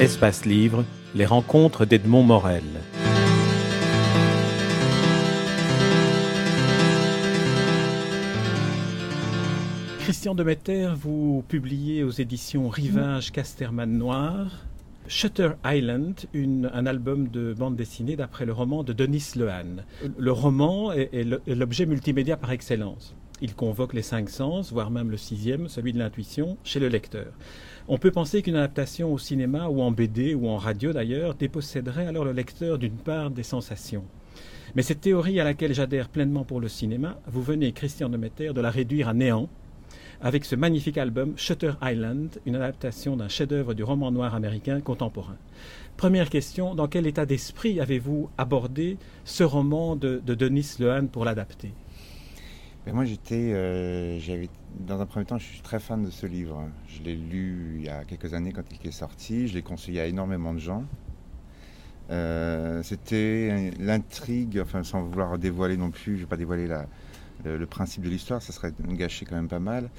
Espace Livre, les rencontres d'Edmond Morel. Christian Demeter, vous publiez aux éditions Rivage Casterman Noir Shutter Island, un album de bande dessinée d'après le roman de Denis Lehane. Le roman est l'objet multimédia par excellence. Il convoque les cinq sens, voire même le sixième, celui de l'intuition, chez le lecteur. On peut penser qu'une adaptation au cinéma ou en BD ou en radio d'ailleurs déposséderait alors le lecteur d'une part des sensations. Mais cette théorie à laquelle j'adhère pleinement pour le cinéma, vous venez, Christian Demeter, de la réduire à néant avec ce magnifique album Shutter Island, une adaptation d'un chef-d'œuvre du roman noir américain contemporain. Première question, dans quel état d'esprit avez-vous abordé ce roman de, Denis Lehane pour l'adapter? Moi, j'étais, euh, dans un premier temps, je suis très fan de ce livre. Je l'ai lu il y a quelques années quand il est sorti. Je l'ai conseillé à énormément de gens. Euh, c'était l'intrigue, enfin sans vouloir dévoiler non plus, je ne vais pas dévoiler la, le, principe de l'histoire, ça serait gâché quand même pas mal.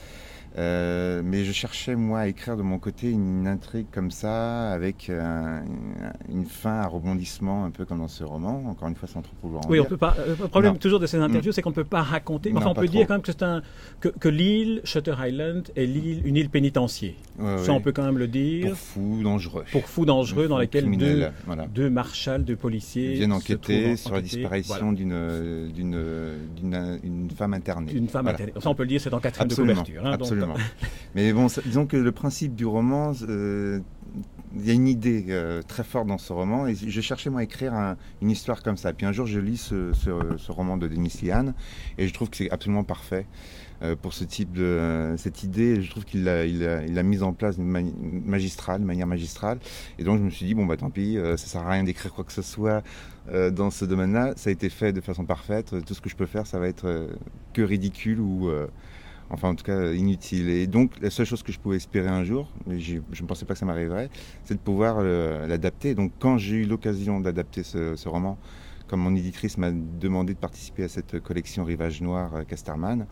Euh, mais je cherchais, moi, à écrire de mon côté une intrigue comme ça, avec une fin, un rebondissement, un peu comme dans ce roman. Encore une fois, sans trop pouvoir en Oui, on peut pas. Euh, le problème toujours de ces interviews, mm. c'est qu'on ne peut pas raconter. Mais enfin, on peut dire quand même que c'est un que, l'île Shutter Island est l'île, une île pénitentiaire. ça, on peut quand même le dire. Pour fous dangereux. Pour fous dangereux, dans lesquels deux, deux marshals, deux policiers viennent enquêter sur la disparition d'une d'une femme internée. Une femme internée. Ça, on peut le dire, c'est en quatrième de couverture. Hein, Mais bon, disons que le principe du roman, euh, il y a une idée euh, très forte dans ce roman et je cherchais moi à écrire une histoire comme ça. Puis un jour je lis ce, roman de Denis Liane et je trouve que c'est absolument parfait euh, pour ce type de cette idée. Je trouve qu'il l'a il a, mise en place d'une magistrale, de manière magistrale. Et donc je me suis dit bon bah tant pis, ça sert à rien d'écrire quoi que ce soit dans ce domaine-là. Ça a été fait de façon parfaite. Tout ce que je peux faire, ça va être que ridicule ou enfin en tout cas inutile. Et donc la seule chose que je pouvais espérer un jour, je ne pensais pas que ça m'arriverait, c'est de pouvoir euh, l'adapter. Donc quand j'ai eu l'occasion d'adapter ce, roman, comme mon éditrice m'a demandé de participer à cette collection Rivage Noir euh, Casterman,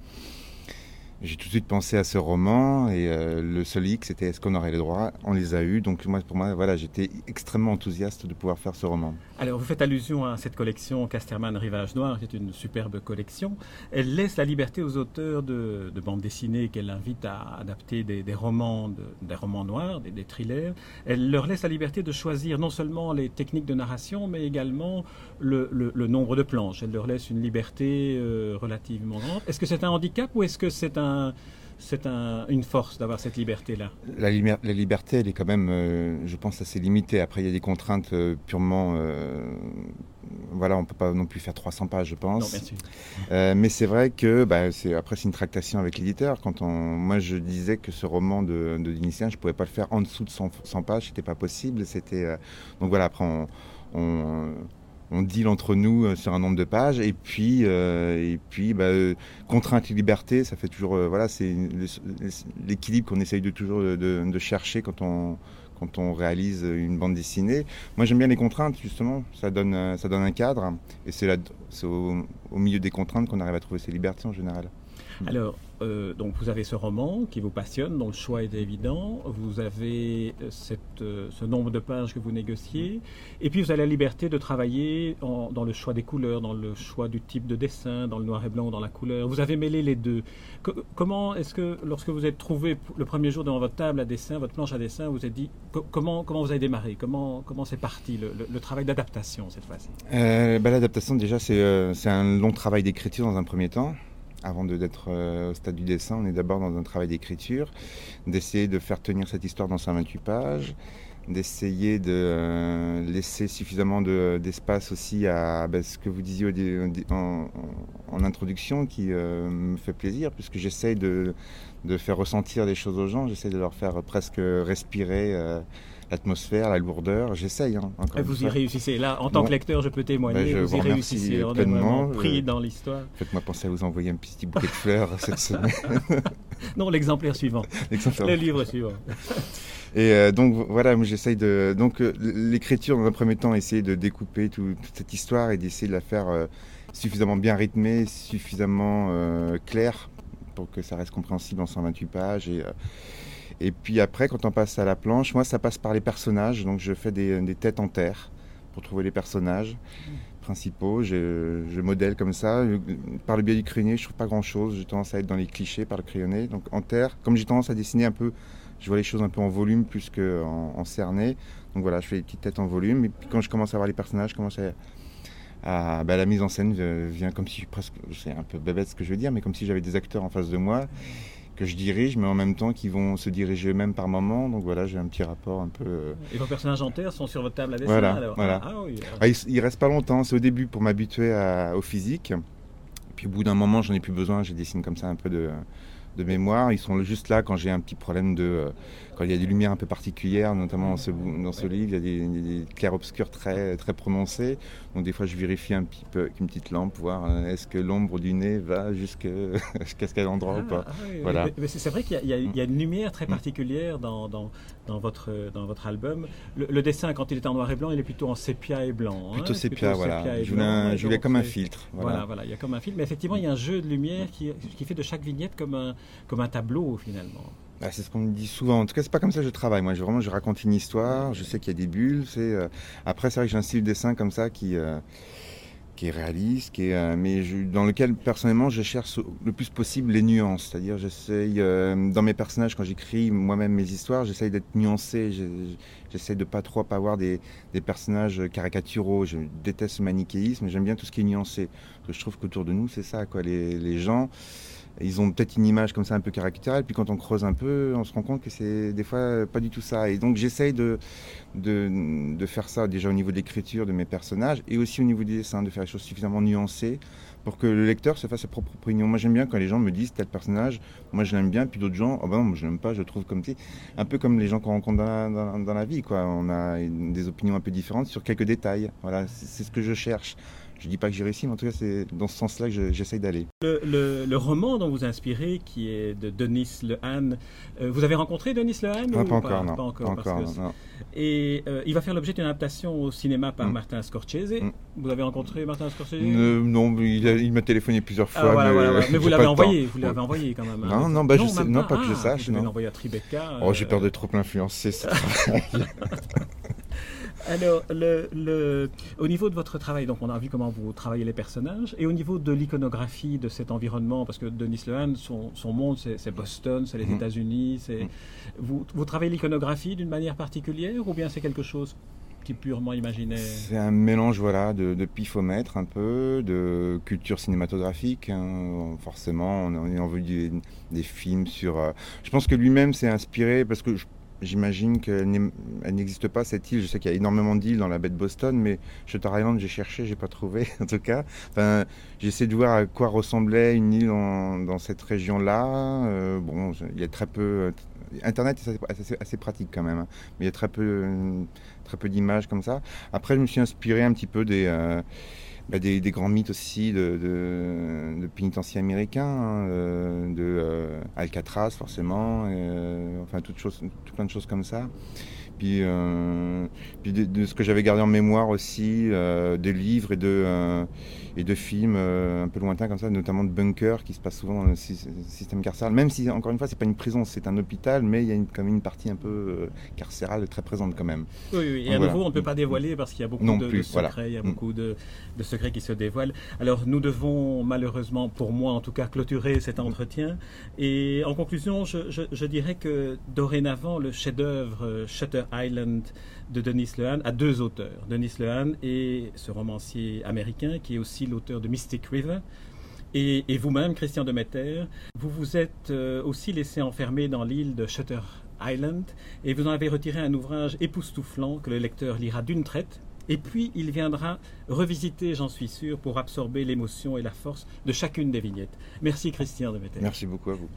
j'ai tout de suite pensé à ce roman et euh, le seul hic c'était est-ce qu'on aurait les droits? On les a eus, donc moi pour moi voilà j'étais extrêmement enthousiaste de pouvoir faire ce roman. Alors vous faites allusion à cette collection Casterman Rivage Noir, qui est une superbe collection. Elle laisse la liberté aux auteurs de, de bandes dessinées qu'elle invite à adapter des, romans, des romans noirs, des, thrillers. Elle leur laisse la liberté de choisir non seulement les techniques de narration, mais également le, nombre de planches. Elle leur laisse une liberté euh, relativement grande. Est-ce que c'est un handicap ou est-ce que c'est un c'est une force d'avoir cette liberté-là. La, liberté, elle est quand même, euh, je pense, assez limitée. Après, il y a des contraintes euh, purement. Euh, voilà, on ne peut pas non plus faire 300 pages, je pense. Non, mais c'est vrai que, bah, après, c'est une tractation avec l'éditeur. Quand on, moi, je disais que ce roman de, de je ne pouvais pas le faire en dessous de 100, 100 pages, c'était pas possible. C'était donc voilà. Après, on on deal entre nous euh, sur un nombre de pages et puis euh, et puis bah, euh, contrainte et liberté ça fait toujours voilà c'est l'équilibre qu'on essaye de toujours de, chercher quand on on réalise une bande dessinée moi j'aime bien les contraintes justement ça donne ça donne un cadre et c'est au, au milieu des contraintes qu'on arrive à trouver ses libertés en général alors euh, donc vous avez ce roman qui vous passionne, dont le choix est évident. Vous avez euh, cette, euh, ce nombre de pages que vous négociez. Et puis vous avez la liberté de travailler dans le choix des couleurs, dans le choix du type de dessin, dans le noir et blanc, dans la couleur. Vous avez mêlé les deux. comment est-ce que, lorsque vous êtes trouvé le premier jour devant votre table à dessin, votre planche à dessin, vous êtes dit comment, vous avez démarré? Comment c'est parti le, travail d'adaptation cette fois-ci? Bah, L'adaptation, déjà, c'est un long travail d'écriture dans un premier temps. Avant d'être euh, au stade du dessin, on est d'abord dans un travail d'écriture, d'essayer de faire tenir cette histoire dans 128 pages, d'essayer de euh, laisser suffisamment d'espace aussi à ben, ce que vous disiez en, introduction qui euh, me fait plaisir puisque j'essaye de, faire ressentir des choses aux gens, j'essaie de leur faire presque respirer l'atmosphère, la lourdeur. J'essaye. Hein, vous y réussissez. Là, en tant que lecteur, je peux témoigner. Ben, vous, y réussissez. On est vraiment pris dans l'histoire. Faites-moi penser à vous envoyer un petit bouquet de fleurs cette semaine. non, l'exemplaire suivant. Le livre suivant. Et euh, donc voilà, j'essaye de. Donc euh, l'écriture, dans un premier temps, essayer de découper toute cette histoire et d'essayer de la faire euh, suffisamment bien rythmée, suffisamment claire pour que ça reste compréhensible en 128 pages. Et, Et puis après, quand on passe à la planche, moi, ça passe par les personnages. Donc je fais des, têtes en terre pour trouver les personnages principaux. Je, modèle comme ça. Par le biais du crayonné, je trouve pas grand-chose. J'ai tendance à être dans les clichés par le crayonné. Donc en terre, comme j'ai tendance à dessiner un peu, je vois les choses un peu en volume plus qu'en en cerné. Donc voilà, je fais des petites têtes en volume. Et puis quand je commence à voir les personnages, je commence à bah, la mise en scène vient comme si presque, c'est un peu bébête ce que je veux dire, mais comme si j'avais des acteurs en face de moi que je dirige, mais en même temps qui vont se diriger eux-mêmes par moment. Donc voilà, j'ai un petit rapport un peu. Euh, Et vos personnages en terre sont sur votre table à dessin Voilà. alors voilà. Ah, oui. Ah, ils, ils restent pas longtemps. C'est au début pour m'habituer au physique. Puis au bout d'un moment, j'en ai plus besoin. Je dessine comme ça un peu de, de mémoire. Ils sont juste là quand j'ai un petit problème de. Quand il y a des lumières un peu particulières, notamment dans ce, bou- dans ce livre, il y a des, des, clairs-obscurs très, très prononcés. Donc des fois, je vérifie un petit peu avec une petite lampe, voir euh, est-ce que l'ombre du nez va jusqu'à quel endroit ou pas. Ah, oui. Voilà. C'est vrai qu'il y, a- y une lumière très particulière dans, dans, dans votre, dans votre album. Le, le dessin, quand il est en noir et blanc, il est plutôt en sépia et blanc. hein, Plutôt sépia, voilà. sépia et je voulais, un- je comme un filtre. Voilà. Voilà. voilà, il y a comme un film. Mais effectivement, il y a un jeu de lumière qui, qui fait de chaque vignette comme un, comme un tableau finalement. Bah, c'est ce qu'on me dit souvent. En tout cas, c'est pas comme ça que je travaille. Moi, je, vraiment, je raconte une histoire. Je sais qu'il y a des bulles. Euh, après, c'est vrai que j'ai un style de dessin comme ça qui euh, qui est réaliste, euh, mais dans lequel personnellement, je cherche le plus possible les nuances. C'est-à-dire, j'essaye dans mes personnages quand j'écris moi-même mes histoires, j'essaye d'être nuancé. Je- J'essaye de pas trop avoir des, personnages caricaturaux. Je déteste le manichéisme. J'aime bien tout ce qui est nuancé. Je trouve qu'autour de nous, c'est ça, quoi. Les gens. Ils ont peut-être une image comme ça un peu caricaturale, puis quand on creuse un peu, on se rend compte que c'est des fois pas du tout ça. Et donc j'essaye de, de, de faire ça déjà au niveau de l'écriture de mes personnages et aussi au niveau du dessin, de faire les choses suffisamment nuancées pour que le lecteur se fasse sa propre opinion. Moi j'aime bien quand les gens me disent tel personnage, moi je l'aime bien, puis d'autres gens, oh ben non, je l'aime pas, je le trouve comme sais, un peu comme les gens qu'on rencontre dans la, dans, dans la vie, quoi. On a des opinions un peu différentes sur quelques détails. Voilà, c'est ce que je cherche. Je dis pas que j'ai réussi, mais en tout cas c'est dans ce sens-là que je- j'essaye d'aller. Le, le- le roman dont vous inspirez, qui est de Denis Lehane, euh, vous avez rencontré Denis Lehane Ah, ou pas encore, non. Pas encore, Pas non. Et euh, il va faire l'objet d'une adaptation au cinéma par Mm. Martin Scorsese. Mm. Vous avez rencontré Martin Scorsese? Non, il, il m'a téléphoné plusieurs Ah, fois. voilà, mais, voilà, voilà. euh, Mais vous l'avez envoyé, vous l'avez envoyé quand même. hein. Non, non, bah, je sais- pas que je Ah, sache, Vous devez non. l'envoyer à Tribeca. Oh, j'ai euh, peur de trop l'influencer. Alors, le, le- au niveau de votre travail, donc on a vu comment vous travaillez les personnages, et au niveau de l'iconographie de cet environnement, parce que Denis Lehane, son, son monde, c'est Boston, c'est les Mhm. États-Unis, c'est Mhm. vous, vous travaillez l'iconographie d'une manière particulière, ou bien c'est quelque chose qui est purement imaginaire C'est un mélange voilà, de, de pifomètre un peu, de culture cinématographique. hein. Forcément, on a, on vu des, des films sur... euh, Je pense que lui-même s'est inspiré parce que je- j'imagine qu'elle n'existe pas cette île. Je sais qu'il y a énormément d'îles dans la baie de Boston, mais Shutter Island, j'ai cherché, j'ai pas trouvé en tout cas. Enfin, j'essaie de voir à quoi ressemblait une île dans cette région-là. Euh, bon, il y a très peu... euh, Internet est assez, pratique quand même, hein. mais il y a très peu, euh, très peu d'images comme ça. Après, je me suis inspiré un petit peu des, bah, des, des grands mythes aussi de, de, de pénitenciers américains, hein, euh, de euh, Alcatraz forcément, euh, enfin toutes choses, tout plein de choses comme ça. Puis, euh, puis de, de ce que j'avais gardé en mémoire aussi, euh, des livres et de, euh, et de films un peu lointains comme ça, notamment de bunkers qui se passent souvent dans le sy- système carcéral. Même si, encore une fois, c'est pas une prison, c'est un hôpital, mais il y a une, quand même une partie un peu carcérale très présente quand même. Oui, oui, et à voilà. nouveau, on ne peut pas dévoiler parce qu'il y a beaucoup Non de, secrets, voilà. il y a Mm. beaucoup de, de secrets qui se dévoilent. Alors, nous devons malheureusement, pour moi en tout cas, clôturer cet entretien. Et en conclusion, je, je- je dirais que dorénavant, le chef-d'œuvre Shutter Island de Denis Lehane a deux auteurs. Denis Lehane et ce romancier américain qui est aussi l'auteur de Mystic River. Et, et vous-même, Christian Demeter, vous vous êtes euh, aussi laissé enfermer dans l'île de Shutter Island et vous en avez retiré un ouvrage époustouflant que le lecteur lira d'une traite. Et puis il viendra revisiter, j'en suis sûr, pour absorber l'émotion et la force de chacune des vignettes. Merci Christian Demeter. Merci beaucoup à vous.